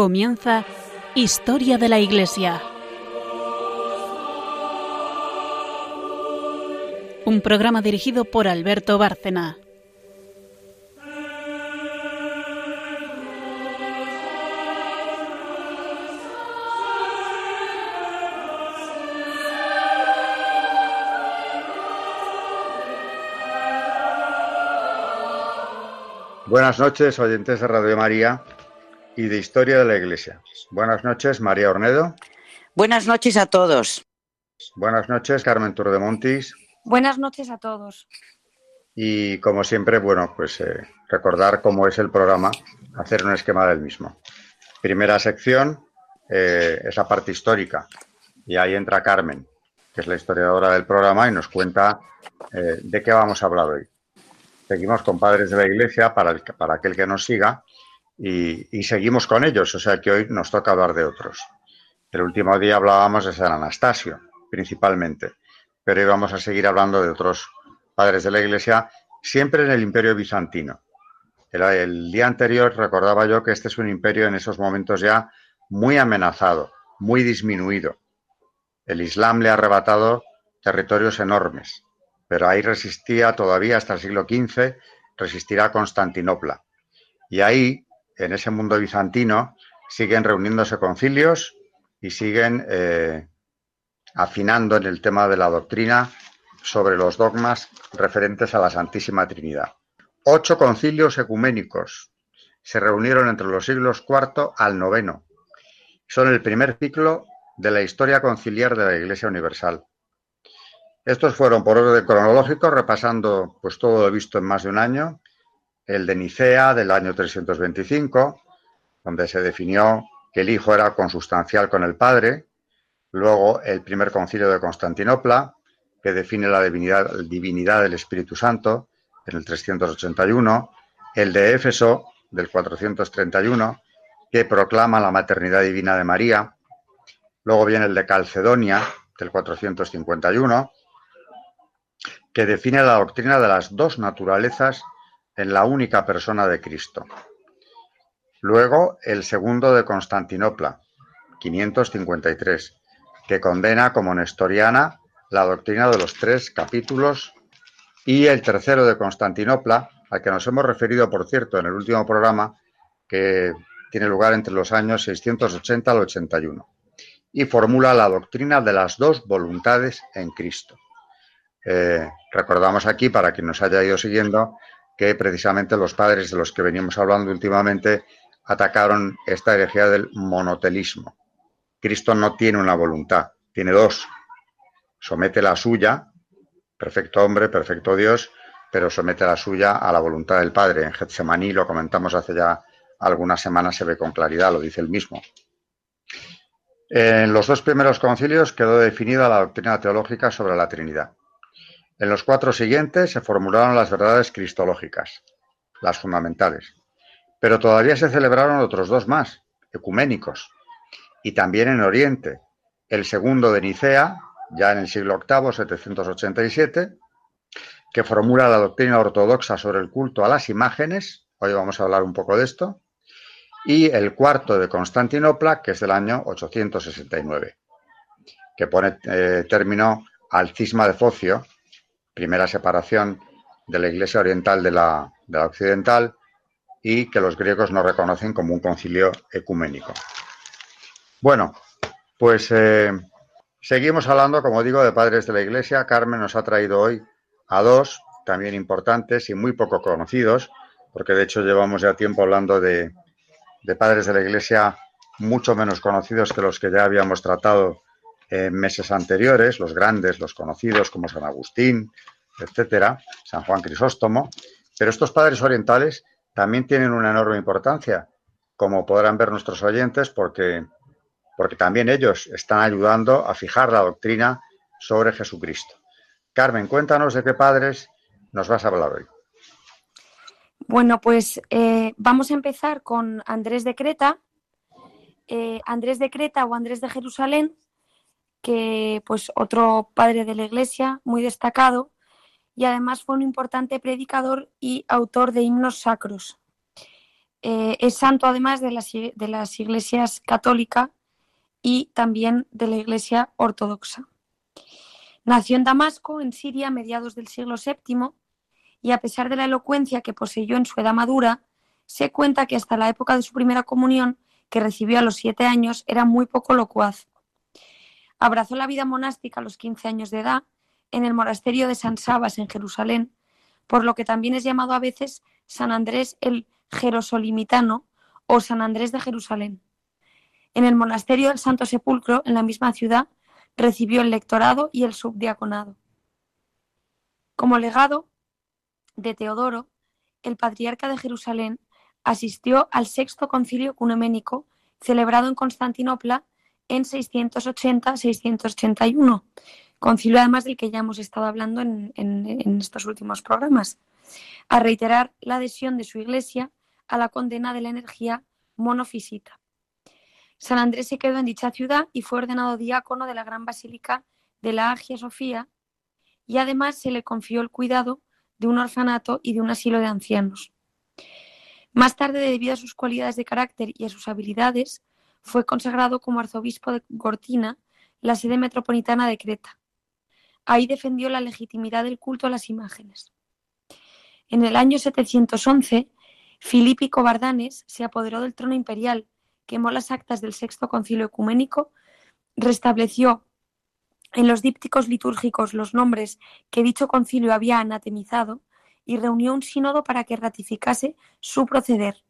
Comienza Historia de la Iglesia. Un programa dirigido por Alberto Bárcena. Buenas noches, oyentes de Radio María y de Historia de la Iglesia. Buenas noches, María Ornedo. Buenas noches a todos. Buenas noches, Carmen Turdemontis. Buenas noches a todos. Y como siempre, bueno, pues eh, recordar cómo es el programa, hacer un esquema del mismo. Primera sección eh, es la parte histórica y ahí entra Carmen, que es la historiadora del programa y nos cuenta eh, de qué vamos a hablar hoy. Seguimos con Padres de la Iglesia para, para aquel que nos siga y, seguimos con ellos, o sea que hoy nos toca hablar de otros. El último día hablábamos de San Anastasio, principalmente, pero hoy vamos a seguir hablando de otros padres de la Iglesia, siempre en el imperio bizantino. El, día anterior recordaba yo que este es un imperio en esos momentos ya muy amenazado, muy disminuido. El Islam le ha arrebatado territorios enormes, pero ahí resistía todavía hasta el siglo XV, resistirá Constantinopla. Y ahí en ese mundo bizantino siguen reuniéndose concilios y siguen eh, afinando en el tema de la doctrina sobre los dogmas referentes a la Santísima Trinidad. Ocho concilios ecuménicos se reunieron entre los siglos IV al IX. Son el primer ciclo de la historia conciliar de la Iglesia Universal. Estos fueron por orden cronológico, repasando pues todo lo visto en más de un año, el de Nicea del año 325, donde se definió que el Hijo era consustancial con el Padre, luego el primer concilio de Constantinopla, que define la divinidad, del Espíritu Santo, en el 381, el de Éfeso del 431, que proclama la maternidad divina de María, luego viene el de Calcedonia del 451, que define la doctrina de las dos naturalezas en la única persona de Cristo. Luego, el segundo de Constantinopla, 553, que condena como nestoriana la doctrina de los tres capítulos, y el tercero de Constantinopla, al que nos hemos referido, por cierto, en el último programa, que tiene lugar entre los años 680 al 81, y formula la doctrina de las dos voluntades en Cristo. Eh, recordamos aquí, para quien nos haya ido siguiendo, que precisamente los padres de los que venimos hablando últimamente atacaron esta herejía del monotelismo. Cristo no tiene una voluntad, tiene dos. Somete la suya, perfecto hombre, perfecto Dios, pero somete la suya a la voluntad del Padre. En Getsemaní, lo comentamos hace ya algunas semanas, se ve con claridad, lo dice el mismo. En los dos primeros concilios quedó definida la doctrina teológica sobre la Trinidad. En los cuatro siguientes se formularon las verdades cristológicas, las fundamentales. Pero todavía se celebraron otros dos más, ecuménicos, y también en Oriente. El segundo de Nicea, ya en el siglo VIII, 787, que formula la doctrina ortodoxa sobre el culto a las imágenes, hoy vamos a hablar un poco de esto, y el cuarto de Constantinopla, que es del año 869, que pone eh, término al cisma de Focio, primera separación de la Iglesia oriental de la, occidental y que los griegos no reconocen como un concilio ecuménico. Bueno, pues eh, seguimos hablando, como digo, de padres de la Iglesia. Carmen nos ha traído hoy a dos también importantes y muy poco conocidos, porque de hecho llevamos ya tiempo hablando de, de padres de la Iglesia mucho menos conocidos que los que ya habíamos tratado en meses anteriores, los grandes, los conocidos como San Agustín, etcétera, San Juan Crisóstomo, pero estos padres orientales también tienen una enorme importancia, como podrán ver nuestros oyentes, porque, porque también ellos están ayudando a fijar la doctrina sobre Jesucristo. Carmen, cuéntanos de qué padres nos vas a hablar hoy. Bueno, pues eh, vamos a empezar con Andrés de Creta. Eh, Andrés de Creta o Andrés de Jerusalén, que pues otro padre de la Iglesia muy destacado, y además fue un importante predicador y autor de himnos sacros. Eh, es santo además de las, de las iglesias católica y también de la iglesia ortodoxa. Nació en Damasco, en Siria, a mediados del siglo VII, y a pesar de la elocuencia que poseyó en su edad madura, se cuenta que hasta la época de su primera comunión, que recibió a los siete años, era muy poco locuaz. Abrazó la vida monástica a los 15 años de edad en el monasterio de San Sabas en Jerusalén, por lo que también es llamado a veces San Andrés el Jerosolimitano o San Andrés de Jerusalén. En el monasterio del Santo Sepulcro, en la misma ciudad, recibió el lectorado y el subdiaconado. Como legado de Teodoro, el patriarca de Jerusalén asistió al sexto concilio ecuménico celebrado en Constantinopla en 680-681, concilio además del que ya hemos estado hablando en, estos últimos programas, a reiterar la adhesión de su iglesia a la condena de la energía monofisita. San Andrés se quedó en dicha ciudad y fue ordenado diácono de la gran basílica de la Agia Sofía y además se le confió el cuidado de un orfanato y de un asilo de ancianos. Más tarde, debido a sus cualidades de carácter y a sus habilidades, fue consagrado como arzobispo de Gortina, la sede metropolitana de Creta. Ahí defendió la legitimidad del culto a las imágenes. En el año 711, Filípico Bardanes se apoderó del trono imperial, quemó las actas del sexto concilio ecuménico, restableció en los dípticos litúrgicos los nombres que dicho concilio había anatemizado y reunió un sínodo para que ratificase su proceder.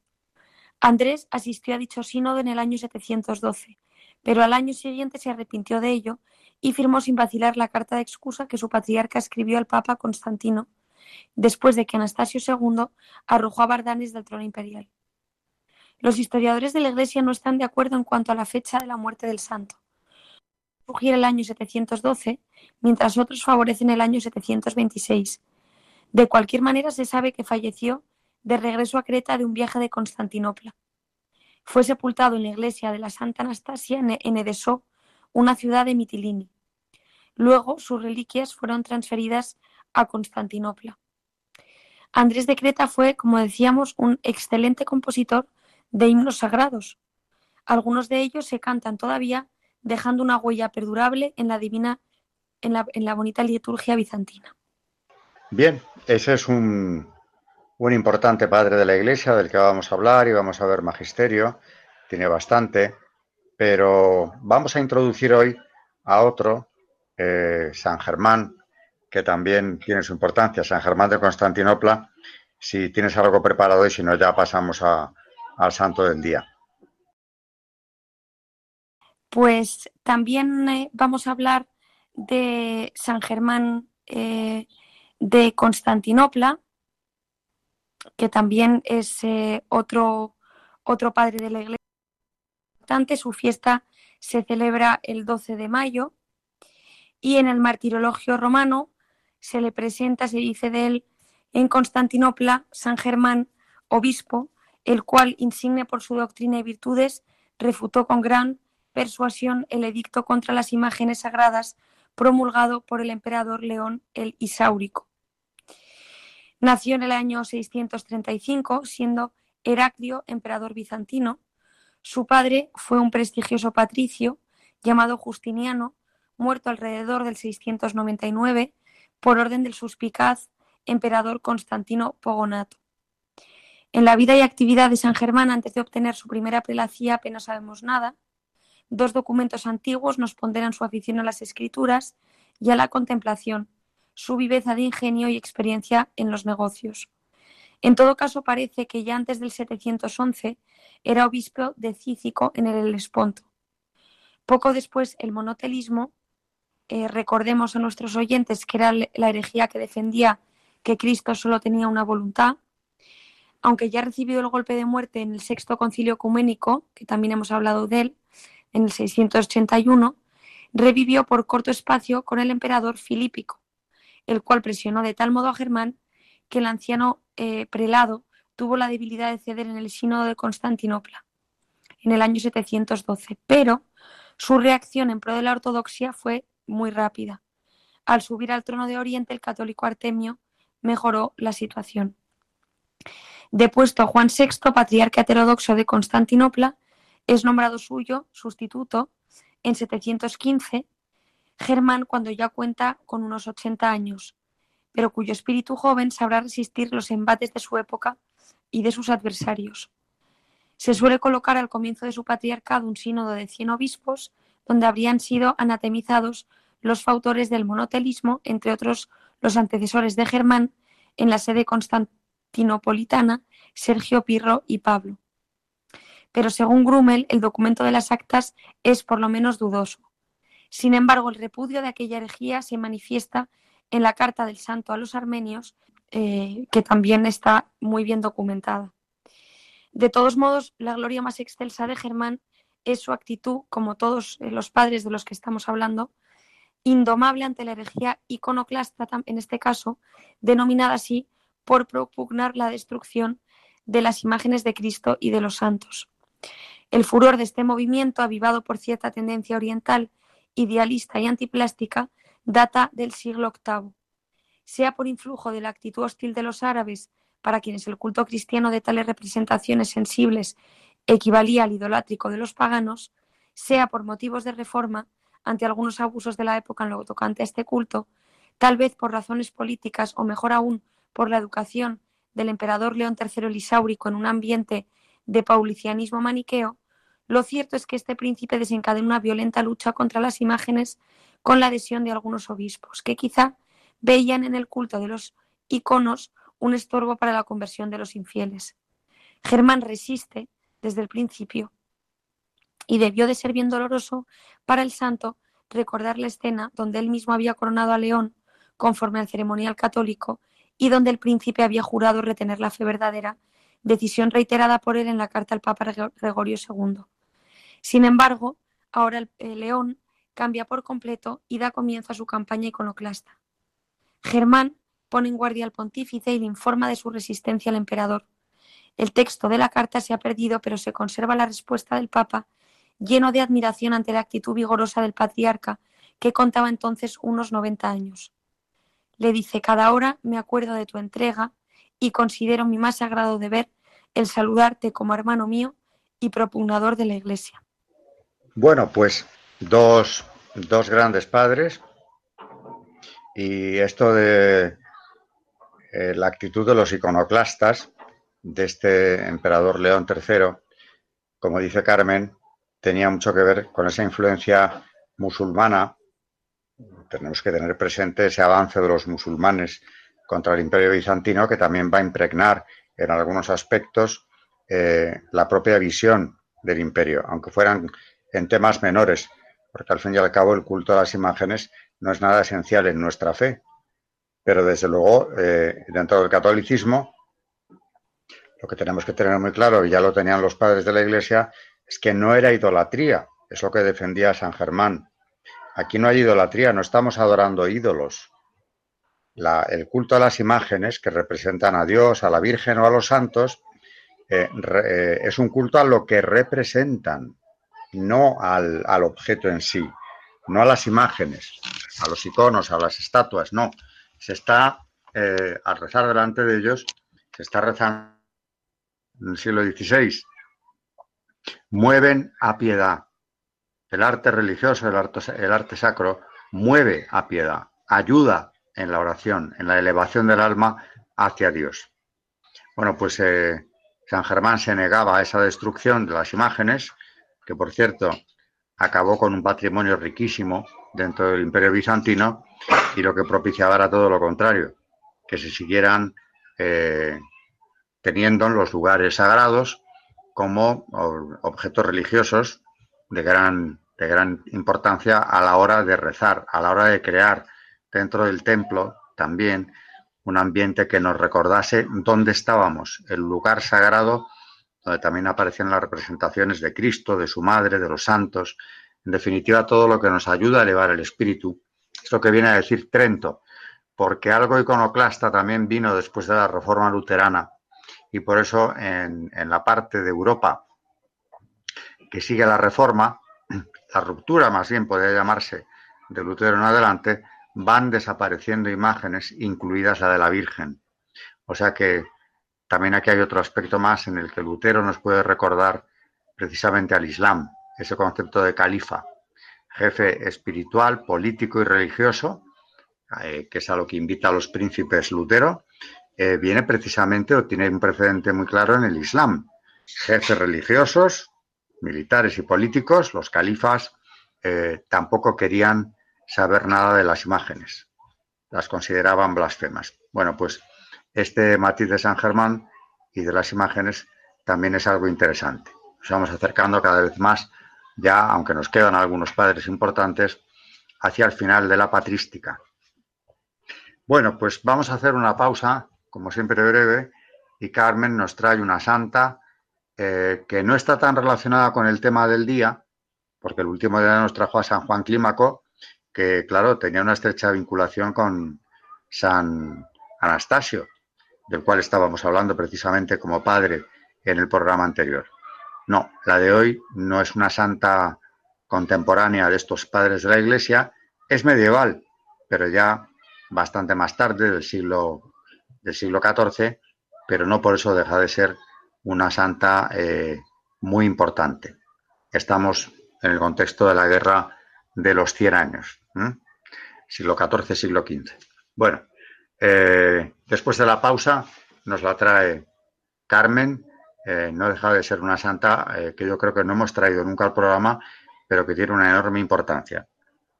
Andrés asistió a dicho sínodo en el año 712, pero al año siguiente se arrepintió de ello y firmó sin vacilar la carta de excusa que su patriarca escribió al Papa Constantino, después de que Anastasio II arrojó a Bardanes del trono imperial. Los historiadores de la Iglesia no están de acuerdo en cuanto a la fecha de la muerte del santo. Sugiere el año 712, mientras otros favorecen el año 726. De cualquier manera, se sabe que falleció de regreso a Creta de un viaje de Constantinopla. Fue sepultado en la iglesia de la Santa Anastasia en Edesó, una ciudad de Mitilini. Luego sus reliquias fueron transferidas a Constantinopla. Andrés de Creta fue, como decíamos, un excelente compositor de himnos sagrados. Algunos de ellos se cantan todavía, dejando una huella perdurable en la divina, en la, en la bonita liturgia bizantina. Bien, ese es un, un importante padre de la Iglesia del que vamos a hablar y vamos a ver magisterio, tiene bastante, pero vamos a introducir hoy a otro, eh, San Germán, que también tiene su importancia, San Germán de Constantinopla. Si tienes algo preparado y si no, ya pasamos al santo del día. Pues también eh, vamos a hablar de San Germán eh, de Constantinopla, que también es otro, otro padre de la iglesia. Su fiesta se celebra el 12 de mayo y en el martirologio romano se le presenta, se dice de él, en Constantinopla, San Germán, obispo, el cual, insigne por su doctrina y virtudes, refutó con gran persuasión el edicto contra las imágenes sagradas promulgado por el emperador León el Isáurico. Nació en el año 635, siendo Heraclio emperador bizantino. Su padre fue un prestigioso patricio llamado Justiniano, muerto alrededor del 699 por orden del suspicaz emperador Constantino Pogonato. En la vida y actividad de San Germán antes de obtener su primera prelacía apenas sabemos nada. Dos documentos antiguos nos ponderan su afición a las escrituras y a la contemplación, su viveza de ingenio y experiencia en los negocios. En todo caso, parece que ya antes del 711 era obispo de Cícico en el Helesponto. Poco después, el monotelismo eh, recordemos a nuestros oyentes que era la herejía que defendía que Cristo solo tenía una voluntad, aunque ya recibido el golpe de muerte en el sexto concilio ecuménico, que también hemos hablado de él, en el 681, revivió por corto espacio con el emperador Filípico, el cual presionó de tal modo a Germán que el anciano eh, prelado tuvo la debilidad de ceder en el sínodo de Constantinopla en el año 712, pero su reacción en pro de la ortodoxia fue muy rápida. Al subir al trono de Oriente, el católico Artemio mejoró la situación. Depuesto Juan VI, patriarca heterodoxo de Constantinopla, es nombrado suyo sustituto en 715 Germán cuando ya cuenta con unos 80 años, pero cuyo espíritu joven sabrá resistir los embates de su época y de sus adversarios. Se suele colocar al comienzo de su patriarcado un sínodo de 100 obispos, donde habrían sido anatemizados los fautores del monotelismo, entre otros los antecesores de Germán, en la sede constantinopolitana, Sergio Pirro y Pablo. Pero según Grummel, el documento de las actas es por lo menos dudoso. Sin embargo, el repudio de aquella herejía se manifiesta en la carta del santo a los armenios, eh, que también está muy bien documentada. De todos modos, la gloria más excelsa de Germán es su actitud, como todos eh, los padres de los que estamos hablando, indomable ante la herejía iconoclasta, en este caso, denominada así por propugnar la destrucción de las imágenes de Cristo y de los santos. El furor de este movimiento, avivado por cierta tendencia oriental idealista y antiplástica data del siglo VIII. Sea por influjo de la actitud hostil de los árabes, para quienes el culto cristiano de tales representaciones sensibles equivalía al idolátrico de los paganos, sea por motivos de reforma ante algunos abusos de la época en lo tocante a este culto, tal vez por razones políticas o mejor aún por la educación del emperador León III Elisáurico en un ambiente de paulicianismo maniqueo, lo cierto es que este príncipe desencadenó una violenta lucha contra las imágenes con la adhesión de algunos obispos, que quizá veían en el culto de los iconos un estorbo para la conversión de los infieles. Germán resiste desde el principio y debió de ser bien doloroso para el santo recordar la escena donde él mismo había coronado a León conforme al ceremonial católico y donde el príncipe había jurado retener la fe verdadera, decisión reiterada por él en la carta al Papa Gregorio II. Sin embargo, ahora el, león cambia por completo y da comienzo a su campaña iconoclasta. Germán pone en guardia al pontífice y le informa de su resistencia al emperador. El texto de la carta se ha perdido, pero se conserva la respuesta del Papa, lleno de admiración ante la actitud vigorosa del patriarca, que contaba entonces unos 90 años. Le dice, cada hora me acuerdo de tu entrega y considero mi más sagrado deber el saludarte como hermano mío y propugnador de la Iglesia. Bueno, pues dos, grandes padres y esto de eh, la actitud de los iconoclastas de este emperador León III, como dice Carmen, tenía mucho que ver con esa influencia musulmana. Tenemos que tener presente ese avance de los musulmanes contra el imperio bizantino que también va a impregnar en algunos aspectos eh, la propia visión del imperio, aunque fueran en temas menores, porque al fin y al cabo el culto a las imágenes no es nada esencial en nuestra fe. Pero desde luego, eh, dentro del catolicismo, lo que tenemos que tener muy claro, y ya lo tenían los padres de la Iglesia, es que no era idolatría, es lo que defendía San Germán. Aquí no hay idolatría, no estamos adorando ídolos. el culto a las imágenes que representan a Dios, a la Virgen o a los santos, eh, eh, es un culto a lo que representan, no al, objeto en sí, no a las imágenes, a los iconos, a las estatuas, no. Se está, eh, al rezar delante de ellos, se está rezando en el siglo XVI. Mueven a piedad. El arte religioso, el arte, el arte sacro, mueve a piedad, ayuda en la oración, en la elevación del alma hacia Dios. Bueno, pues eh, San Germán se negaba a esa destrucción de las imágenes que por cierto acabó con un patrimonio riquísimo dentro del imperio bizantino y lo que propiciaba era todo lo contrario, que se siguieran eh, teniendo en los lugares sagrados como objetos religiosos de gran, de gran importancia a la hora de rezar, a la hora de crear dentro del templo también un ambiente que nos recordase dónde estábamos, el lugar sagrado donde también aparecen las representaciones de Cristo, de su madre, de los santos, en definitiva todo lo que nos ayuda a elevar el espíritu. Es lo que viene a decir Trento, porque algo iconoclasta también vino después de la reforma luterana y por eso en, en la parte de Europa que sigue la reforma, la ruptura más bien podría llamarse de Lutero en adelante, van desapareciendo imágenes, incluidas la de la Virgen. O sea que también aquí hay otro aspecto más en el que Lutero nos puede recordar precisamente al Islam, ese concepto de califa, jefe espiritual, político y religioso, eh, que es a lo que invita a los príncipes Lutero, eh, viene precisamente o tiene un precedente muy claro en el Islam. Jefes religiosos, militares y políticos, los califas, eh, tampoco querían saber nada de las imágenes, las consideraban blasfemas. Bueno, pues este matiz de San Germán y de las imágenes también es algo interesante. Nos vamos acercando cada vez más, ya aunque nos quedan algunos padres importantes, hacia el final de la patrística. Bueno, pues vamos a hacer una pausa, como siempre breve, y Carmen nos trae una santa eh, que no está tan relacionada con el tema del día, porque el último día nos trajo a San Juan Clímaco, que claro, tenía una estrecha vinculación con San Anastasio, del cual estábamos hablando precisamente como padre en el programa anterior. No, la de hoy no es una santa contemporánea de estos padres de la Iglesia, es medieval, pero ya bastante más tarde, del siglo, del siglo XIV, pero no por eso deja de ser una santa eh, muy importante. Estamos en el contexto de la guerra de los 100 años, siglo XIV, siglo XV. Bueno, eh, después de la pausa nos la trae Carmen, eh, no deja de ser una santa que yo creo que no hemos traído nunca al programa, pero que tiene una enorme importancia,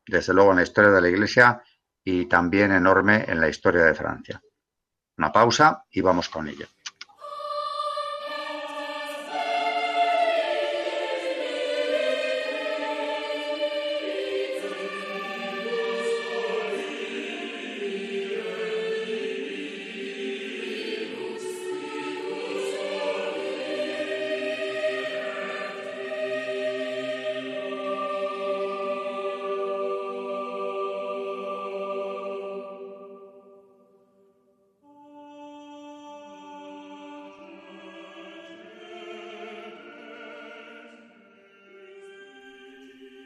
desde luego en la historia de la Iglesia y también enorme en la historia de Francia. Una pausa y vamos con ella.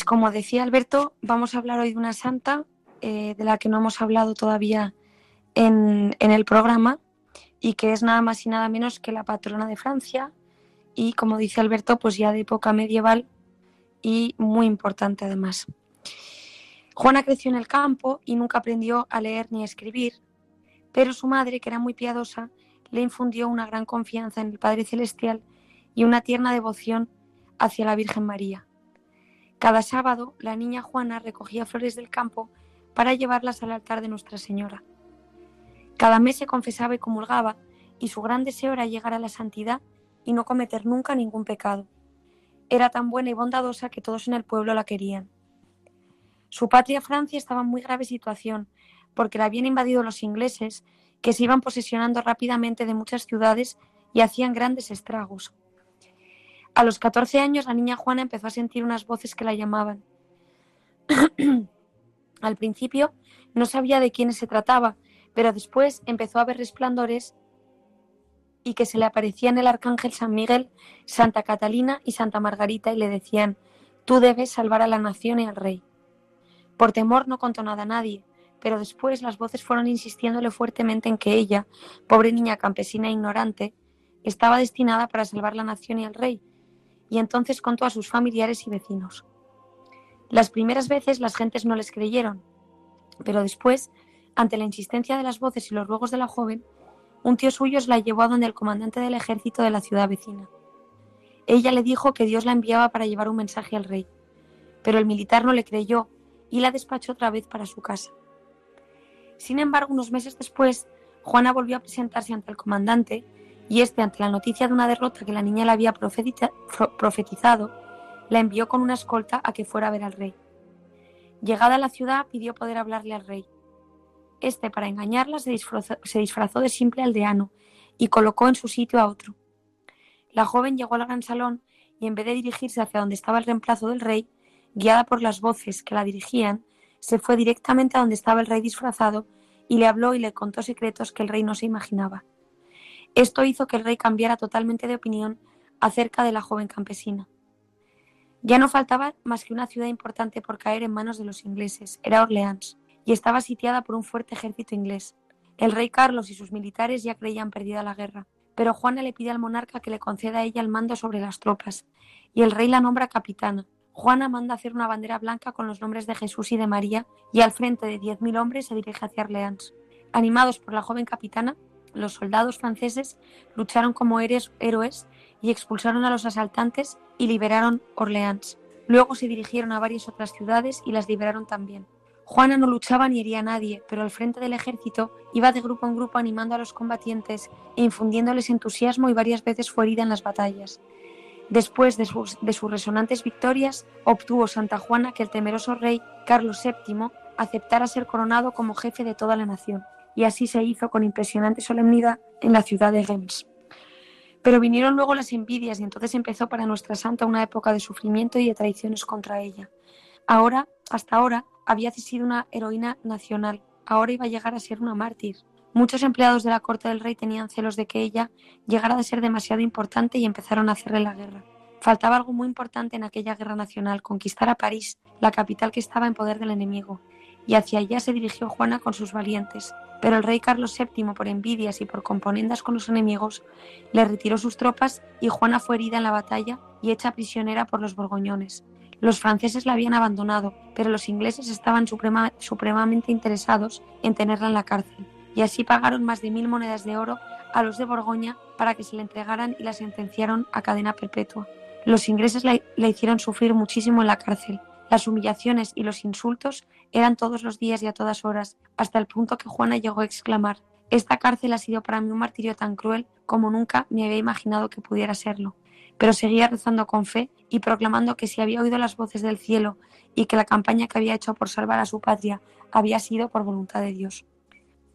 Pues como decía Alberto, vamos a hablar hoy de una santa eh, de la que no hemos hablado todavía en, el programa y que es nada más y nada menos que la patrona de Francia y como dice Alberto, pues ya de época medieval y muy importante además. Juana creció en el campo y nunca aprendió a leer ni a escribir, pero su madre, que era muy piadosa, le infundió una gran confianza en el Padre Celestial y una tierna devoción hacia la Virgen María. Cada sábado la niña Juana recogía flores del campo para llevarlas al altar de Nuestra Señora. Cada mes se confesaba y comulgaba y su gran deseo era llegar a la santidad y no cometer nunca ningún pecado. Era tan buena y bondadosa que todos en el pueblo la querían. Su patria Francia estaba en muy grave situación porque la habían invadido los ingleses que se iban posesionando rápidamente de muchas ciudades y hacían grandes estragos. A los 14 años la niña Juana empezó a sentir unas voces que la llamaban. Al principio no sabía de quiénes se trataba, pero después empezó a ver resplandores y que se le aparecían el arcángel San Miguel, Santa Catalina y Santa Margarita y le decían, tú debes salvar a la nación y al rey. Por temor no contó nada a nadie, pero después las voces fueron insistiéndole fuertemente en que ella, pobre niña campesina e ignorante, estaba destinada para salvar la nación y al rey, y entonces contó a sus familiares y vecinos. Las primeras veces las gentes no les creyeron, pero después, ante la insistencia de las voces y los ruegos de la joven, un tío suyo la llevó a donde el comandante del ejército de la ciudad vecina. Ella le dijo que Dios la enviaba para llevar un mensaje al rey, pero el militar no le creyó y la despachó otra vez para su casa. Sin embargo, unos meses después, Juana volvió a presentarse ante el comandante y este, ante la noticia de una derrota que la niña le había profetizado, la envió con una escolta a que fuera a ver al rey. Llegada a la ciudad, pidió poder hablarle al rey. Este, para engañarla, se disfrazó, de simple aldeano y colocó en su sitio a otro. La joven llegó al gran salón y en vez de dirigirse hacia donde estaba el reemplazo del rey, guiada por las voces que la dirigían, se fue directamente a donde estaba el rey disfrazado y le habló y le contó secretos que el rey no se imaginaba. Esto hizo que el rey cambiara totalmente de opinión acerca de la joven campesina. Ya no faltaba más que una ciudad importante por caer en manos de los ingleses, era Orleans, y estaba sitiada por un fuerte ejército inglés. El rey Carlos y sus militares ya creían perdida la guerra, pero Juana le pide al monarca que le conceda a ella el mando sobre las tropas, y el rey la nombra capitana. Juana manda hacer una bandera blanca con los nombres de Jesús y de María, y al frente de diez mil hombres se dirige hacia Orleans. Animados por la joven capitana, los soldados franceses lucharon como héroes y expulsaron a los asaltantes y liberaron Orleans. Luego se dirigieron a varias otras ciudades y las liberaron también. Juana no luchaba ni hería a nadie, pero al frente del ejército iba de grupo en grupo animando a los combatientes e infundiéndoles entusiasmo y varias veces fue herida en las batallas. Después de sus, de sus resonantes victorias, obtuvo Santa Juana que el temeroso rey Carlos VII aceptara ser coronado como jefe de toda la nación y así se hizo con impresionante solemnidad en la ciudad de Reims. Pero vinieron luego las envidias y entonces empezó para nuestra santa una época de sufrimiento y de traiciones contra ella. Ahora, hasta ahora, había sido una heroína nacional, ahora iba a llegar a ser una mártir. Muchos empleados de la corte del rey tenían celos de que ella llegara a ser demasiado importante y empezaron a hacerle la guerra. Faltaba algo muy importante en aquella guerra nacional, conquistar a París, la capital que estaba en poder del enemigo, y hacia allá se dirigió Juana con sus valientes. Pero el rey Carlos VII, por envidias y por componendas con los enemigos, le retiró sus tropas y Juana fue herida en la batalla y hecha prisionera por los borgoñones. Los franceses la habían abandonado, pero los ingleses estaban supremamente interesados en tenerla en la cárcel, y así pagaron más de mil monedas de oro a los de Borgoña para que se le entregaran y la sentenciaron a cadena perpetua. Los ingleses la, la hicieron sufrir muchísimo en la cárcel, las humillaciones y los insultos eran todos los días y a todas horas, hasta el punto que Juana llegó a exclamar Esta cárcel ha sido para mí un martirio tan cruel como nunca me había imaginado que pudiera serlo. Pero seguía rezando con fe y proclamando que si había oído las voces del cielo y que la campaña que había hecho por salvar a su patria había sido por voluntad de Dios.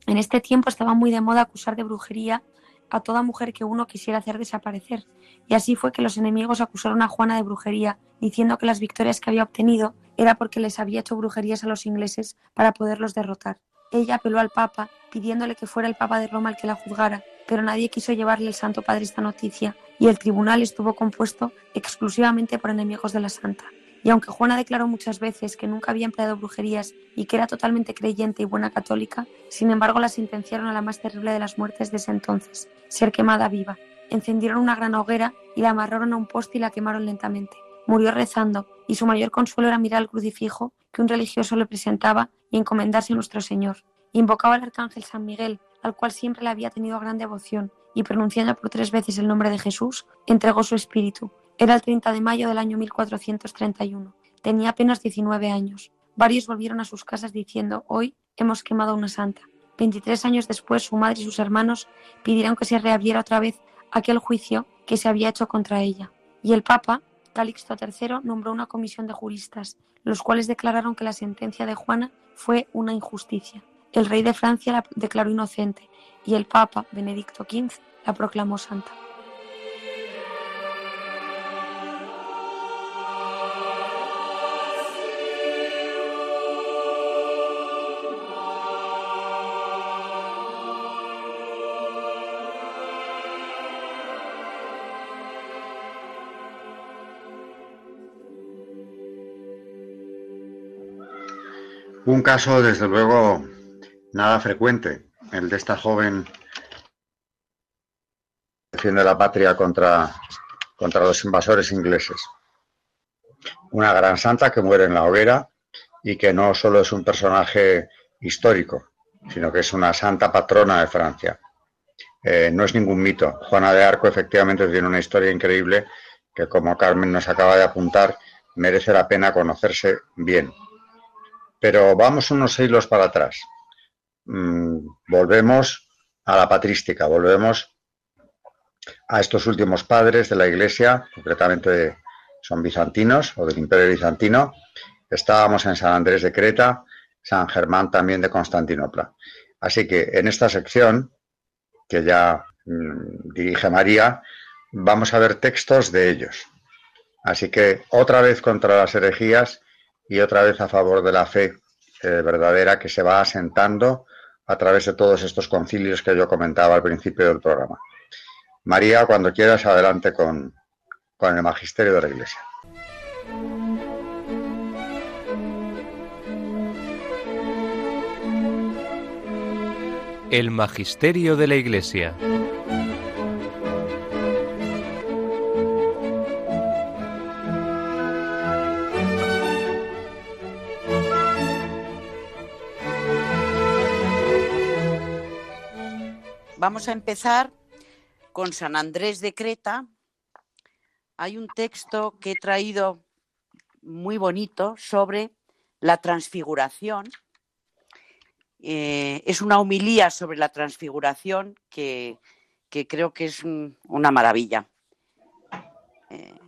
En este tiempo estaba muy de moda acusar de brujería a toda mujer que uno quisiera hacer desaparecer, y así fue que los enemigos acusaron a Juana de brujería, diciendo que las victorias que había obtenido era porque les había hecho brujerías a los ingleses para poderlos derrotar. Ella apeló al Papa, pidiéndole que fuera el Papa de Roma el que la juzgara, pero nadie quiso llevarle al Santo Padre esta noticia, y el tribunal estuvo compuesto exclusivamente por enemigos de la Santa. Y aunque Juana declaró muchas veces que nunca había empleado brujerías y que era totalmente creyente y buena católica, sin embargo la sentenciaron a la más terrible de las muertes de ese entonces, ser quemada viva. Encendieron una gran hoguera y la amarraron a un poste y la quemaron lentamente. Murió rezando, y su mayor consuelo era mirar al crucifijo que un religioso le presentaba y encomendarse a nuestro Señor. Invocaba al arcángel San Miguel, al cual siempre le había tenido gran devoción, y pronunciando por tres veces el nombre de Jesús, entregó su espíritu, era el 30 de mayo del año 1431. Tenía apenas 19 años. Varios volvieron a sus casas diciendo, hoy hemos quemado a una santa. 23 años después, su madre y sus hermanos pidieron que se reabriera otra vez aquel juicio que se había hecho contra ella. Y el Papa, Calixto III, nombró una comisión de juristas, los cuales declararon que la sentencia de Juana fue una injusticia. El rey de Francia la declaró inocente y el Papa, Benedicto XV, la proclamó santa. Un caso, desde luego, nada frecuente, el de esta joven defiende la patria contra, contra los invasores ingleses. Una gran santa que muere en la hoguera y que no solo es un personaje histórico, sino que es una santa patrona de Francia. Eh, no es ningún mito. Juana de Arco efectivamente tiene una historia increíble que, como Carmen nos acaba de apuntar, merece la pena conocerse bien. Pero vamos unos siglos para atrás. Mm, volvemos a la patrística, volvemos a estos últimos padres de la Iglesia, concretamente son bizantinos o del Imperio Bizantino. Estábamos en San Andrés de Creta, San Germán también de Constantinopla. Así que en esta sección, que ya mm, dirige María, vamos a ver textos de ellos. Así que otra vez contra las herejías y otra vez a favor de la fe eh, verdadera que se va asentando a través de todos estos concilios que yo comentaba al principio del programa. María, cuando quieras, adelante con, con el magisterio de la Iglesia. El magisterio de la Iglesia. Vamos a empezar con San Andrés de Creta. Hay un texto que he traído muy bonito sobre la transfiguración. Eh, es una homilía sobre la transfiguración que, creo que es una maravilla. Eh,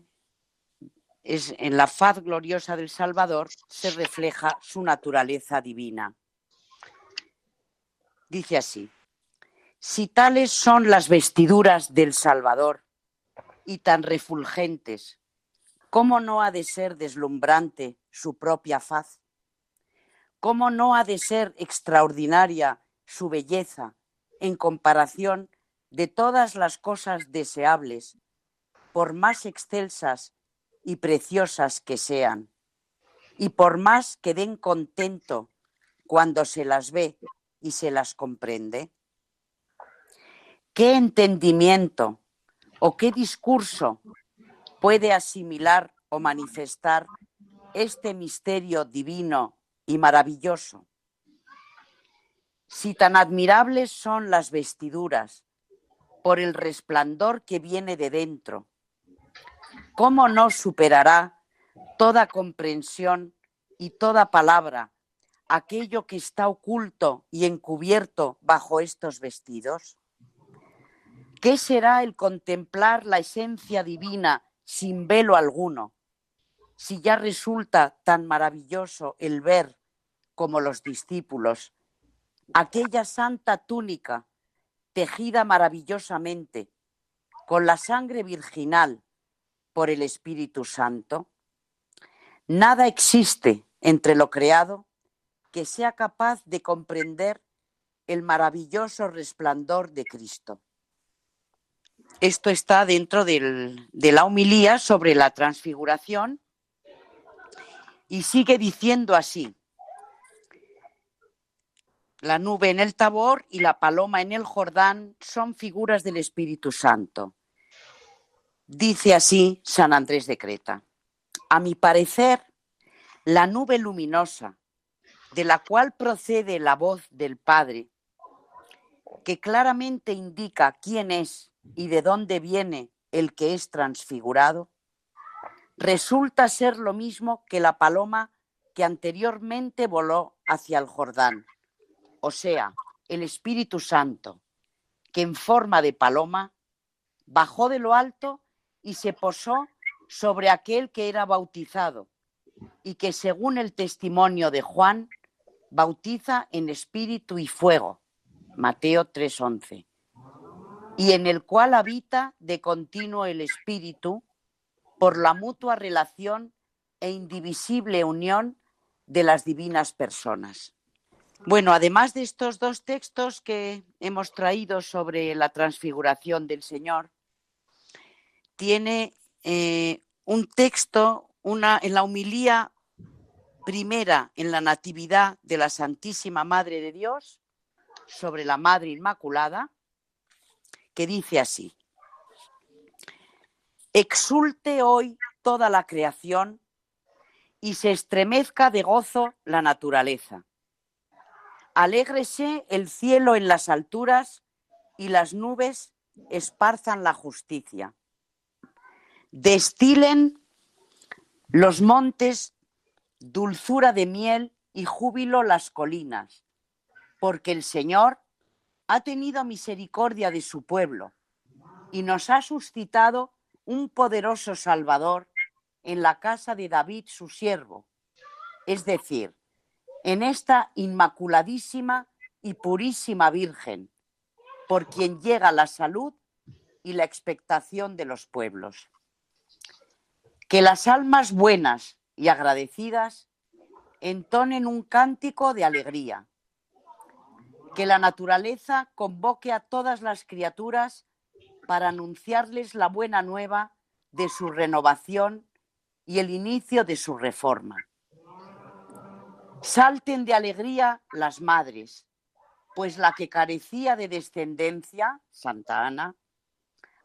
es, en la faz gloriosa del Salvador se refleja su naturaleza divina. Dice así, si tales son las vestiduras del Salvador y tan refulgentes, ¿cómo no ha de ser deslumbrante su propia faz? ¿Cómo no ha de ser extraordinaria su belleza en comparación de todas las cosas deseables, por más excelsas y preciosas que sean, y por más que den contento cuando se las ve y se las comprende? ¿Qué entendimiento o qué discurso puede asimilar o manifestar este misterio divino y maravilloso? Si tan admirables son las vestiduras por el resplandor que viene de dentro, ¿cómo no superará toda comprensión y toda palabra aquello que está oculto y encubierto bajo estos vestidos? ¿Qué será el contemplar la esencia divina sin velo alguno? Si ya resulta tan maravilloso el ver, como los discípulos, aquella santa túnica tejida maravillosamente con la sangre virginal por el Espíritu Santo. Nada existe entre lo creado que sea capaz de comprender el maravilloso resplandor de Cristo. Esto está dentro de la homilía sobre la transfiguración y sigue diciendo así. La nube en el Tabor y la paloma en el Jordán son figuras del Espíritu Santo. Dice así San Andrés de Creta. A mi parecer, la nube luminosa, de la cual procede la voz del Padre, que claramente indica quién es y de dónde viene el que es transfigurado, resulta ser lo mismo que la paloma que anteriormente voló hacia el Jordán, o sea, el Espíritu Santo, que en forma de paloma bajó de lo alto y se posó sobre aquel que era bautizado y que según el testimonio de Juan, bautiza en espíritu y fuego. Mateo 3:11 y en el cual habita de continuo el Espíritu por la mutua relación e indivisible unión de las divinas personas. Bueno, además de estos dos textos que hemos traído sobre la transfiguración del Señor, tiene eh, un texto una, en la humilía primera en la Natividad de la Santísima Madre de Dios sobre la Madre Inmaculada, que dice así, Exulte hoy toda la creación y se estremezca de gozo la naturaleza. Alégrese el cielo en las alturas y las nubes esparzan la justicia. Destilen los montes dulzura de miel y júbilo las colinas, porque el Señor ha tenido misericordia de su pueblo y nos ha suscitado un poderoso Salvador en la casa de David su siervo, es decir, en esta inmaculadísima y purísima Virgen, por quien llega la salud y la expectación de los pueblos. Que las almas buenas y agradecidas entonen un cántico de alegría. Que la naturaleza convoque a todas las criaturas para anunciarles la buena nueva de su renovación y el inicio de su reforma. Salten de alegría las madres, pues la que carecía de descendencia, Santa Ana,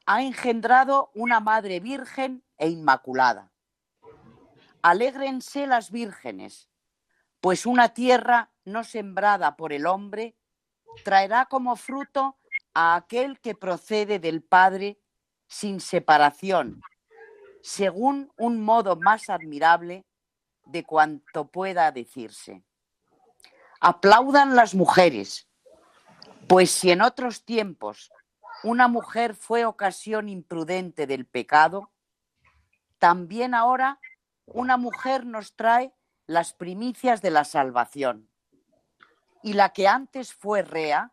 ha engendrado una madre virgen e inmaculada. Alégrense las vírgenes, pues una tierra no sembrada por el hombre traerá como fruto a aquel que procede del Padre sin separación, según un modo más admirable de cuanto pueda decirse. Aplaudan las mujeres, pues si en otros tiempos una mujer fue ocasión imprudente del pecado, también ahora una mujer nos trae las primicias de la salvación. Y la que antes fue rea,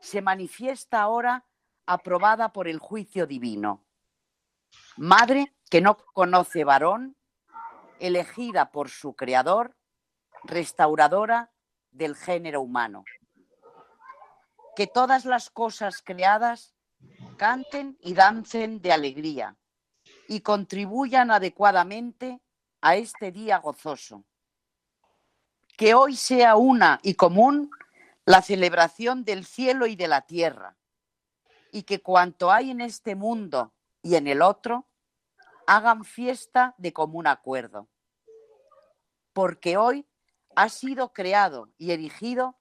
se manifiesta ahora aprobada por el juicio divino. Madre que no conoce varón, elegida por su creador, restauradora del género humano. Que todas las cosas creadas canten y dancen de alegría y contribuyan adecuadamente a este día gozoso. Que hoy sea una y común la celebración del cielo y de la tierra, y que cuanto hay en este mundo y en el otro, hagan fiesta de común acuerdo. Porque hoy ha sido creado y erigido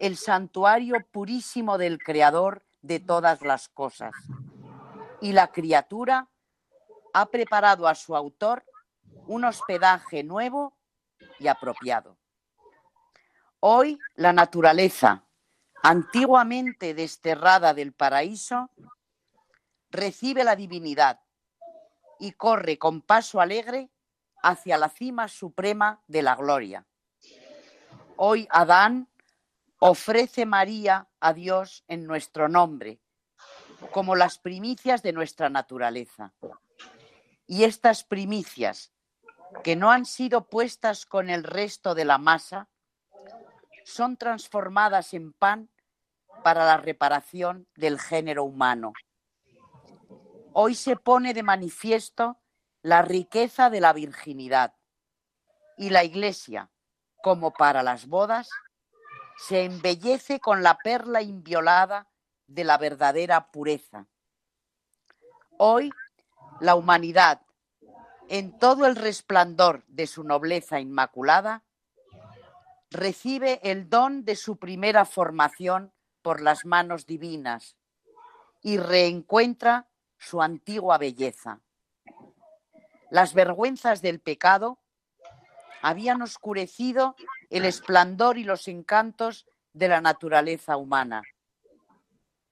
el santuario purísimo del Creador de todas las cosas. Y la criatura ha preparado a su autor un hospedaje nuevo y apropiado. Hoy la naturaleza, antiguamente desterrada del paraíso, recibe la divinidad y corre con paso alegre hacia la cima suprema de la gloria. Hoy Adán ofrece María a Dios en nuestro nombre, como las primicias de nuestra naturaleza. Y estas primicias, que no han sido puestas con el resto de la masa, son transformadas en pan para la reparación del género humano. Hoy se pone de manifiesto la riqueza de la virginidad y la Iglesia, como para las bodas, se embellece con la perla inviolada de la verdadera pureza. Hoy la humanidad, en todo el resplandor de su nobleza inmaculada, recibe el don de su primera formación por las manos divinas y reencuentra su antigua belleza. Las vergüenzas del pecado habían oscurecido el esplendor y los encantos de la naturaleza humana.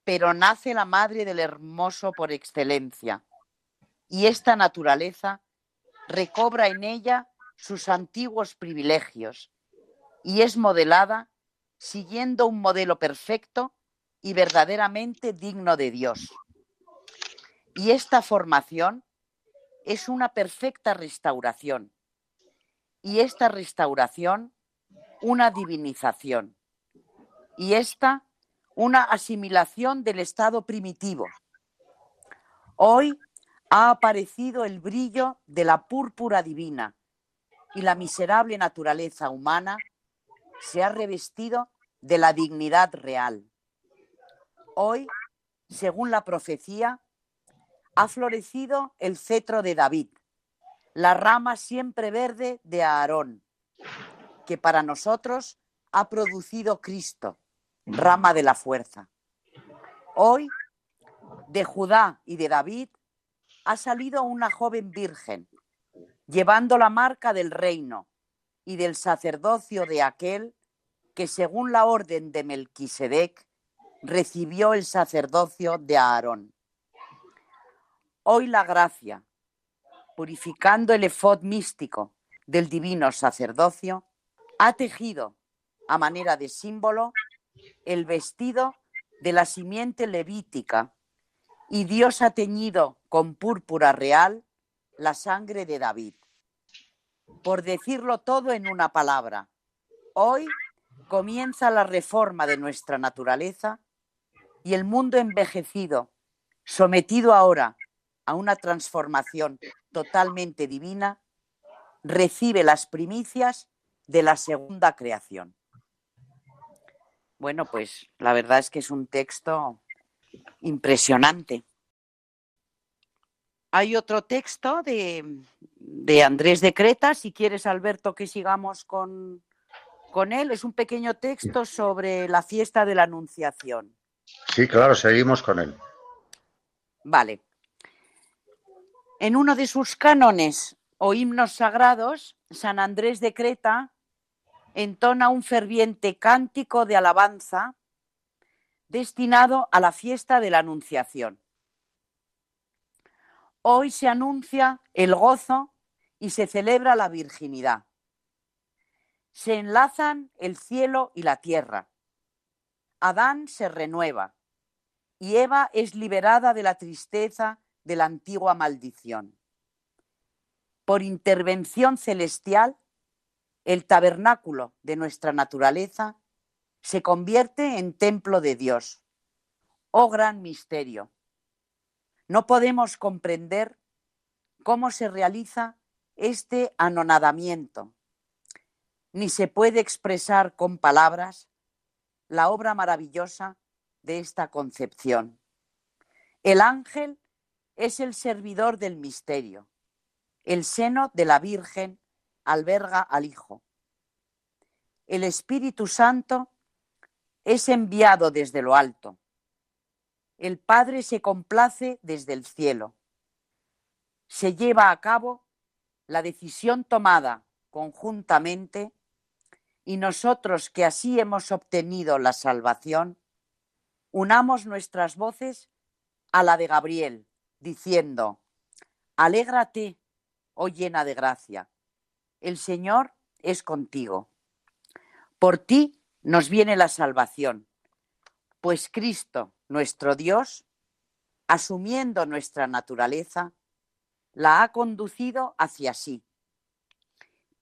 Pero nace la madre del hermoso por excelencia, y esta naturaleza recobra en ella sus antiguos privilegios y es modelada siguiendo un modelo perfecto y verdaderamente digno de Dios. Y esta formación es una perfecta restauración. Y esta restauración, una divinización. Y esta, una asimilación del estado primitivo. Hoy ha aparecido el brillo de la púrpura divina y la miserable naturaleza humana se ha revestido de la dignidad real. Hoy, según la profecía, ha florecido el cetro de David, la rama siempre verde de Aarón, que para nosotros ha producido Cristo, rama de la fuerza. Hoy, de Judá y de David, ha salido una joven virgen, llevando la marca del reino y del sacerdocio de aquel que, según la orden de Melquisedec, recibió el sacerdocio de Aarón. Hoy la gracia, purificando el efod místico del divino sacerdocio, ha tejido a manera de símbolo el vestido de la simiente levítica y Dios ha teñido con púrpura real la sangre de David. Por decirlo todo en una palabra, hoy comienza la reforma de nuestra naturaleza y el mundo envejecido, sometido ahora a una transformación totalmente divina, recibe las primicias de la segunda creación. Bueno, pues la verdad es que es un texto impresionante. Hay otro texto de, de Andrés de Creta, si quieres, Alberto, que sigamos con, con él. Es un pequeño texto sobre la fiesta de la Anunciación. Sí, claro, seguimos con él. Vale. En uno de sus cánones o himnos sagrados, San Andrés de Creta entona un ferviente cántico de alabanza destinado a la fiesta de la Anunciación. Hoy se anuncia el gozo y se celebra la virginidad. Se enlazan el cielo y la tierra. Adán se renueva y Eva es liberada de la tristeza de la antigua maldición. Por intervención celestial, el tabernáculo de nuestra naturaleza se convierte en templo de Dios. Oh gran misterio. No podemos comprender cómo se realiza este anonadamiento, ni se puede expresar con palabras la obra maravillosa de esta concepción. El ángel es el servidor del misterio. El seno de la Virgen alberga al Hijo. El Espíritu Santo es enviado desde lo alto. El Padre se complace desde el cielo. Se lleva a cabo la decisión tomada conjuntamente y nosotros que así hemos obtenido la salvación, unamos nuestras voces a la de Gabriel, diciendo, Alégrate, oh llena de gracia, el Señor es contigo. Por ti nos viene la salvación, pues Cristo, nuestro Dios, asumiendo nuestra naturaleza, la ha conducido hacia sí.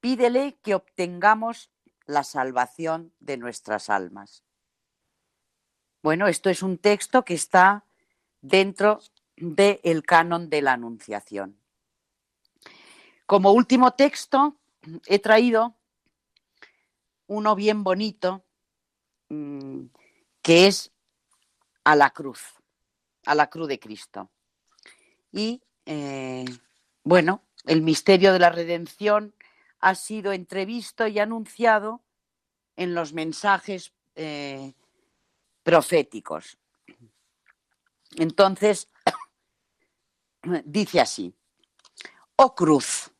Pídele que obtengamos la salvación de nuestras almas. Bueno, esto es un texto que está dentro del canon de la Anunciación. Como último texto, he traído uno bien bonito, mm, que es a la cruz, a la cruz de Cristo. Y eh, bueno, el misterio de la redención ha sido entrevisto y anunciado en los mensajes eh, proféticos. Entonces, dice así, oh cruz,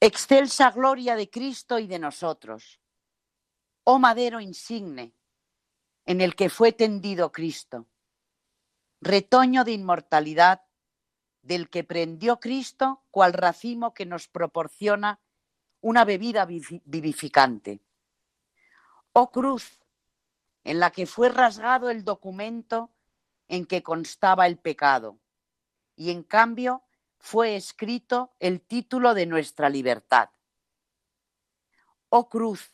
excelsa gloria de Cristo y de nosotros, oh madero insigne en el que fue tendido Cristo, retoño de inmortalidad del que prendió Cristo cual racimo que nos proporciona una bebida vivificante. Oh cruz, en la que fue rasgado el documento en que constaba el pecado, y en cambio fue escrito el título de nuestra libertad. Oh cruz,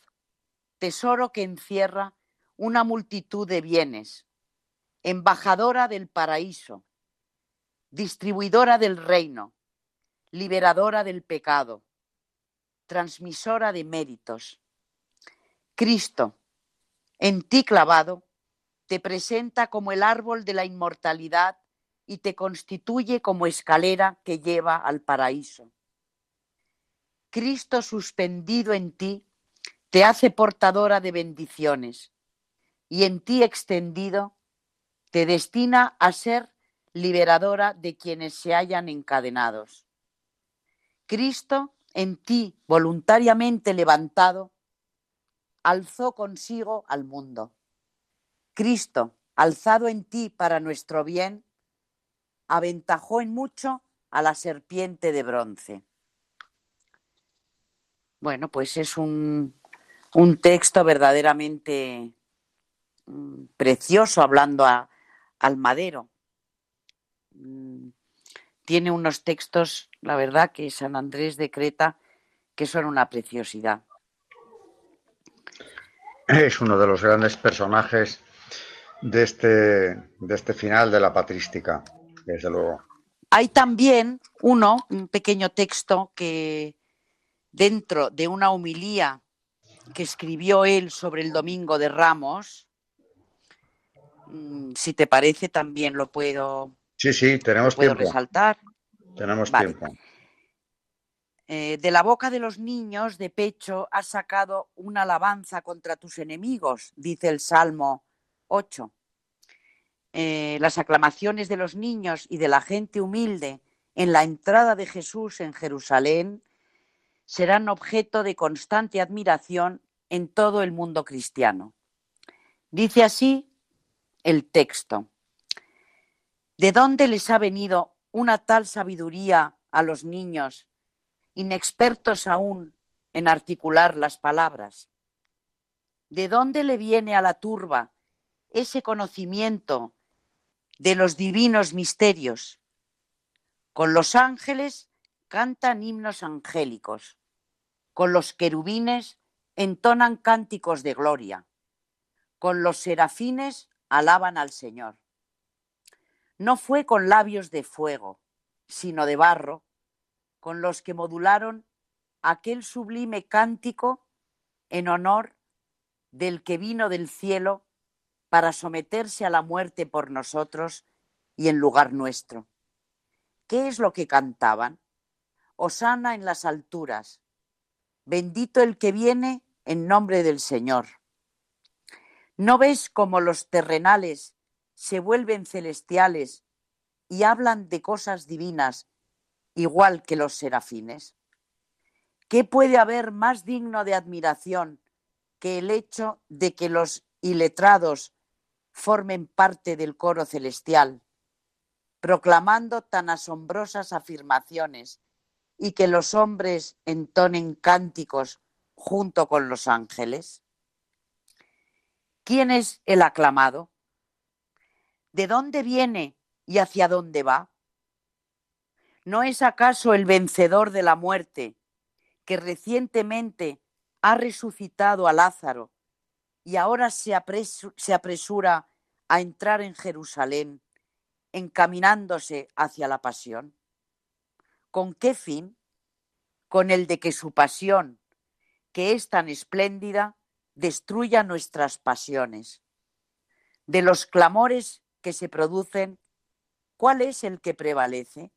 tesoro que encierra una multitud de bienes, embajadora del paraíso, distribuidora del reino, liberadora del pecado, transmisora de méritos. Cristo, en ti clavado, te presenta como el árbol de la inmortalidad y te constituye como escalera que lleva al paraíso. Cristo suspendido en ti te hace portadora de bendiciones y en ti extendido te destina a ser liberadora de quienes se hallan encadenados. Cristo, en ti voluntariamente levantado, alzó consigo al mundo. Cristo, alzado en ti para nuestro bien, aventajó en mucho a la serpiente de bronce. Bueno, pues es un, un texto verdaderamente mm, precioso hablando al madero. Mm, tiene unos textos, la verdad, que San Andrés decreta que son una preciosidad. Es uno de los grandes personajes de este, de este final de la patrística, desde luego. Hay también uno, un pequeño texto que dentro de una humilía que escribió él sobre el Domingo de Ramos, mm, si te parece, también lo puedo, Sí, sí, tenemos puedo tiempo. resaltar. Tenemos Vale. tiempo. Eh, de la boca de los niños de pecho has sacado una alabanza contra tus enemigos, dice el Salmo 8. Eh, las aclamaciones de los niños y de la gente humilde en la entrada de Jesús en Jerusalén serán objeto de constante admiración en todo el mundo cristiano. Dice así el texto. ¿De dónde les ha venido una tal sabiduría a los niños, inexpertos aún en articular las palabras? ¿De dónde le viene a la turba ese conocimiento de los divinos misterios? Con los ángeles cantan himnos angélicos, con los querubines entonan cánticos de gloria, con los serafines alaban al Señor. No fue con labios de fuego, sino de barro, con los que modularon aquel sublime cántico en honor del que vino del cielo para someterse a la muerte por nosotros y en lugar nuestro. ¿Qué es lo que cantaban? Osana en las alturas. Bendito el que viene en nombre del Señor. ¿No ves cómo los terrenales se vuelven celestiales y hablan de cosas divinas igual que los serafines? ¿Qué puede haber más digno de admiración que el hecho de que los iletrados formen parte del coro celestial, proclamando tan asombrosas afirmaciones y que los hombres entonen cánticos junto con los ángeles? ¿Quién es el aclamado? ¿De dónde viene y hacia dónde va? ¿No es acaso el vencedor de la muerte que recientemente ha resucitado a Lázaro y ahora se, apresu- se apresura a entrar en Jerusalén, encaminándose hacia la pasión? ¿Con qué fin? Con el de que su pasión, que es tan espléndida, destruya nuestras pasiones. De los clamores que se producen, ¿cuál es el que prevalece?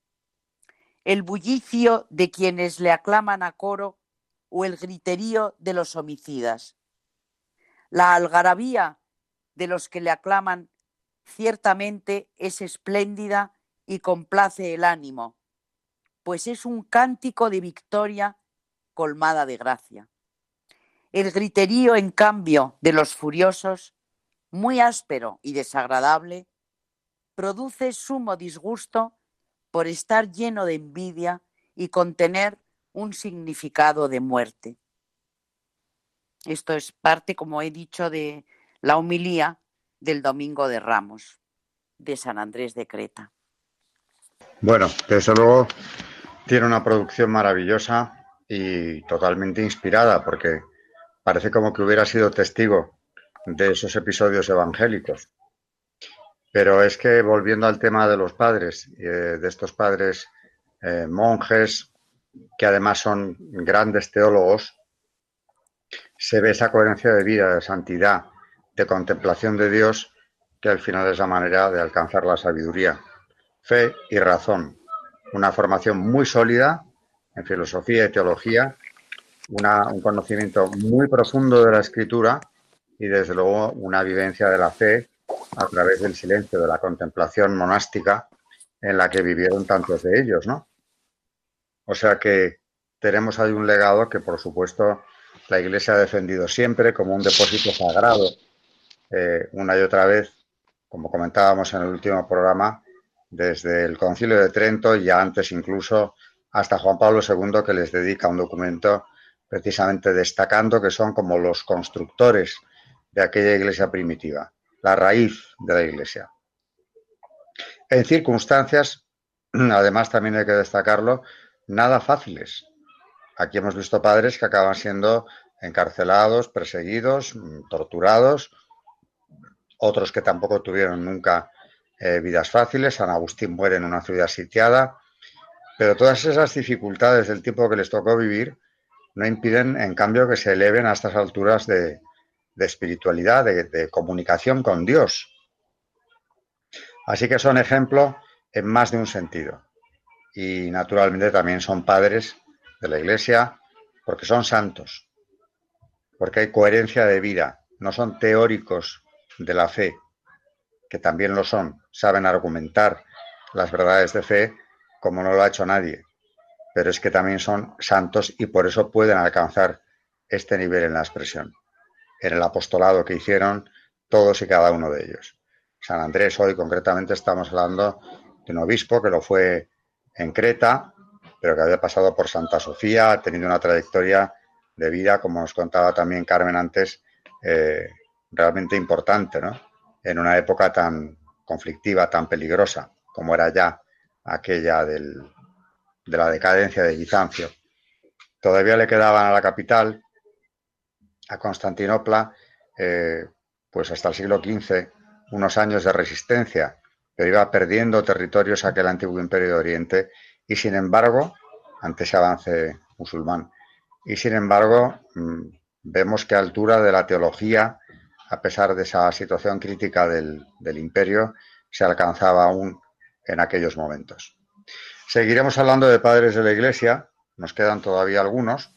¿El bullicio de quienes le aclaman a coro o el griterío de los homicidas? La algarabía de los que le aclaman ciertamente es espléndida y complace el ánimo, pues es un cántico de victoria colmada de gracia. El griterío, en cambio, de los furiosos, muy áspero y desagradable, produce sumo disgusto por estar lleno de envidia y contener un significado de muerte. Esto es parte, como he dicho, de la homilía del Domingo de Ramos de San Andrés de Creta. Bueno, desde luego tiene una producción maravillosa y totalmente inspirada, porque parece como que hubiera sido testigo de esos episodios evangélicos. Pero es que volviendo al tema de los padres, eh, de estos padres eh, monjes, que además son grandes teólogos, se ve esa coherencia de vida, de santidad, de contemplación de Dios, que al final es la manera de alcanzar la sabiduría. fe y razón. Una formación muy sólida en filosofía y teología, un conocimiento muy profundo de la escritura y desde luego una vivencia de la fe a través del silencio, de la contemplación monástica en la que vivieron tantos de ellos, ¿no? O sea que tenemos ahí un legado que, por supuesto, la Iglesia ha defendido siempre como un depósito sagrado, eh, una y otra vez, como comentábamos en el último programa, desde el Concilio de Trento y antes incluso hasta Juan Pablo II, que les dedica un documento precisamente destacando que son como los constructores de aquella iglesia primitiva, la raíz de la iglesia. En circunstancias, además también hay que destacarlo, nada fáciles. Aquí hemos visto padres que acaban siendo encarcelados, perseguidos, mm, torturados, otros que tampoco tuvieron nunca eh, vidas fáciles. San Agustín muere en una ciudad sitiada, pero todas esas dificultades del tiempo que les tocó vivir no impiden, en cambio, que se eleven a estas alturas de, espiritualidad, de comunicación con Dios. Así que son ejemplo en más de un sentido. Y naturalmente también son padres de la Iglesia porque son santos, porque hay coherencia de vida, no son teóricos de la fe, que también lo son, saben argumentar las verdades de fe como no lo ha hecho nadie, pero es que también son santos y por eso pueden alcanzar este nivel en la expresión, en el apostolado que hicieron todos y cada uno de ellos. San Andrés, hoy concretamente estamos hablando de un obispo que lo fue en Creta, pero que había pasado por Santa Sofía, teniendo una trayectoria de vida, como nos contaba también Carmen antes, eh, realmente importante, ¿no? En una época tan conflictiva, tan peligrosa, como era ya aquella de la decadencia de Bizancio. Todavía le quedaban a la capital, a Constantinopla, eh, pues hasta el siglo XV, unos años de resistencia, pero iba perdiendo territorios aquel antiguo imperio de Oriente y sin embargo, ante ese avance musulmán, y sin embargo, mm, vemos que a altura de la teología, a pesar de esa situación crítica del, del imperio, se alcanzaba aún en aquellos momentos. Seguiremos hablando de padres de la Iglesia, nos quedan todavía algunos,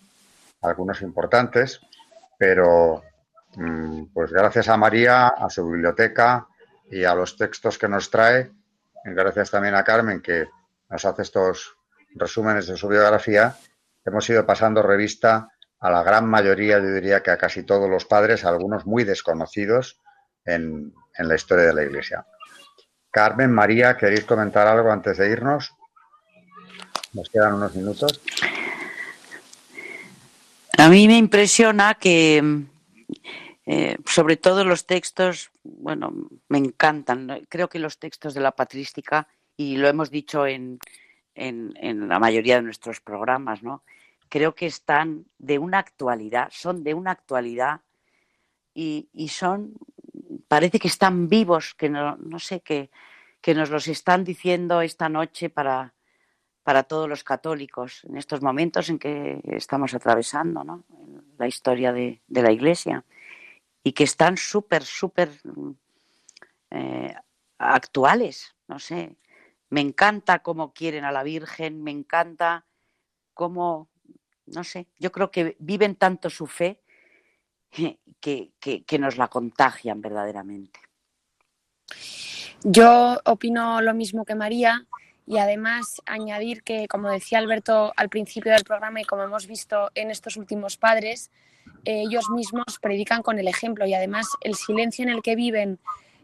algunos importantes, pero Mm, pues gracias a María, a su biblioteca y a los textos que nos trae, gracias también a Carmen que nos hace estos resúmenes de su biografía, hemos ido pasando revista a la gran mayoría, yo diría que a casi todos los padres, algunos muy desconocidos en, en la historia de la Iglesia. Carmen, María, ¿queréis comentar algo antes de irnos? Nos quedan unos minutos. A mí me impresiona que eh, sobre todo los textos, bueno, me encantan. Creo que los textos de la patrística, y lo hemos dicho en, en, la mayoría de nuestros programas, ¿no? Creo que están de una actualidad, son de una actualidad y, son, parece que están vivos, que no, no sé, que, que nos los están diciendo esta noche para, para todos los católicos en estos momentos en que estamos atravesando ¿no? la historia de, la Iglesia y que están súper, súper eh, actuales, no sé. Me encanta cómo quieren a la Virgen, me encanta cómo, no sé, yo creo que viven tanto su fe que, que nos la contagian verdaderamente. Yo opino lo mismo que María y además añadir que, como decía Alberto al principio del programa y como hemos visto en estos últimos padres, ellos mismos predican con el ejemplo. Y además el silencio en el que viven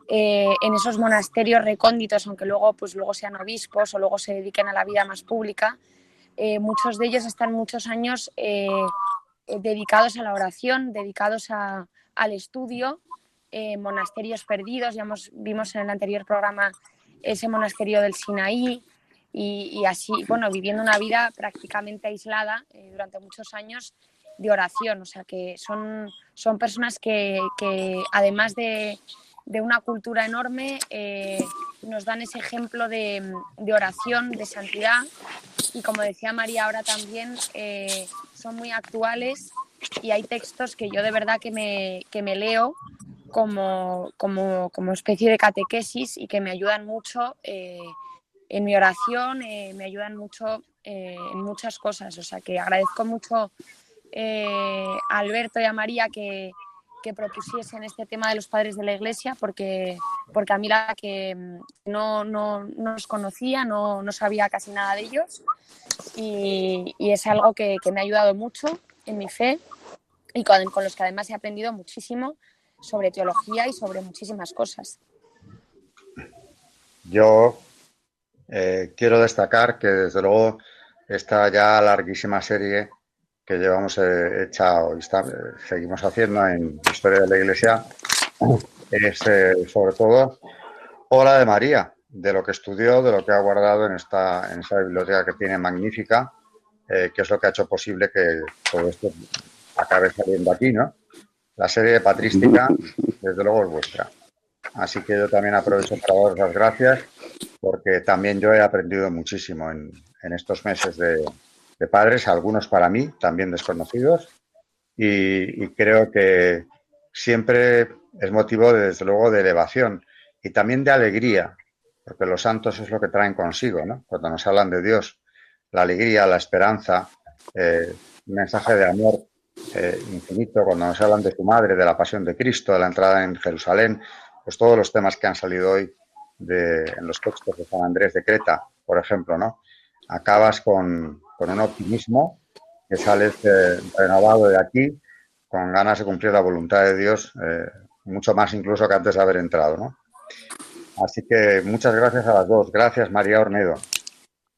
eh, en esos monasterios recónditos, aunque luego, pues, luego sean obispos o luego se dediquen a la vida más pública, eh, muchos de ellos están muchos años eh, dedicados a la oración, dedicados al estudio, monasterios perdidos, ya vimos en el anterior programa ese monasterio del Sinaí, y, así, bueno, viviendo una vida prácticamente aislada durante muchos años de oración, o sea que son, son personas que, además de, una cultura enorme eh, nos dan ese ejemplo de, oración, de santidad. Y como decía María ahora también eh, son muy actuales y hay textos que yo de verdad que me, que me leo como, como, como, especie de catequesis y que me ayudan mucho eh, en mi oración, eh, me ayudan mucho eh, en muchas cosas. O sea que agradezco mucho a Alberto y a María que, que propusiesen este tema de los padres de la iglesia, porque, porque a mí la que mm, no, no, no los conocía, no, no, sabía casi nada de ellos y, y es algo que, que, me ha ayudado mucho en mi fe y con, con los que además he aprendido muchísimo sobre teología y sobre muchísimas cosas. Yo eh, quiero destacar que desde luego esta ya larguísima serie que llevamos eh, hecha y eh, seguimos haciendo en Historia de la Iglesia es eh, sobre todo obra de María, de lo que estudió, de lo que ha guardado en esta, en esa biblioteca que tiene magnífica, que es lo que ha hecho posible que todo esto acabe saliendo aquí, ¿no? La serie patrística, desde luego, es vuestra. Así que yo también aprovecho para daros las gracias, porque también yo he aprendido muchísimo en, en estos meses de, de, padres, algunos para mí, también desconocidos, y, creo que siempre es motivo, de, desde luego, de elevación y también de alegría, porque los santos es lo que traen consigo, ¿no? Cuando nos hablan de Dios, la alegría, la esperanza, eh, un mensaje de amor eh, infinito, cuando nos hablan de tu madre, de la pasión de Cristo, de la entrada en Jerusalén, pues todos los temas que han salido hoy de, en los textos de San Andrés de Creta, por ejemplo, ¿no? Acabas con, con un optimismo que sales eh, renovado de aquí, con ganas de cumplir la voluntad de Dios, eh, mucho más incluso que antes de haber entrado, ¿no? Así que muchas gracias a las dos. Gracias, María Ornedo.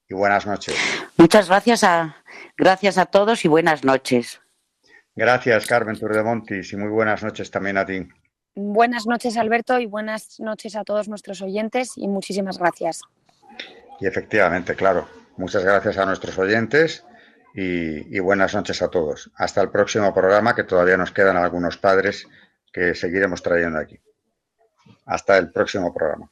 Y buenas noches. Muchas gracias a, gracias a todos y buenas noches. Gracias, Carmen Turdemontis, y muy buenas noches también a ti. Buenas noches, Alberto, y buenas noches a todos nuestros oyentes, y muchísimas gracias. Y efectivamente, claro, muchas gracias a nuestros oyentes y, buenas noches a todos. Hasta el próximo programa, que todavía nos quedan algunos padres que seguiremos trayendo aquí. Hasta el próximo programa.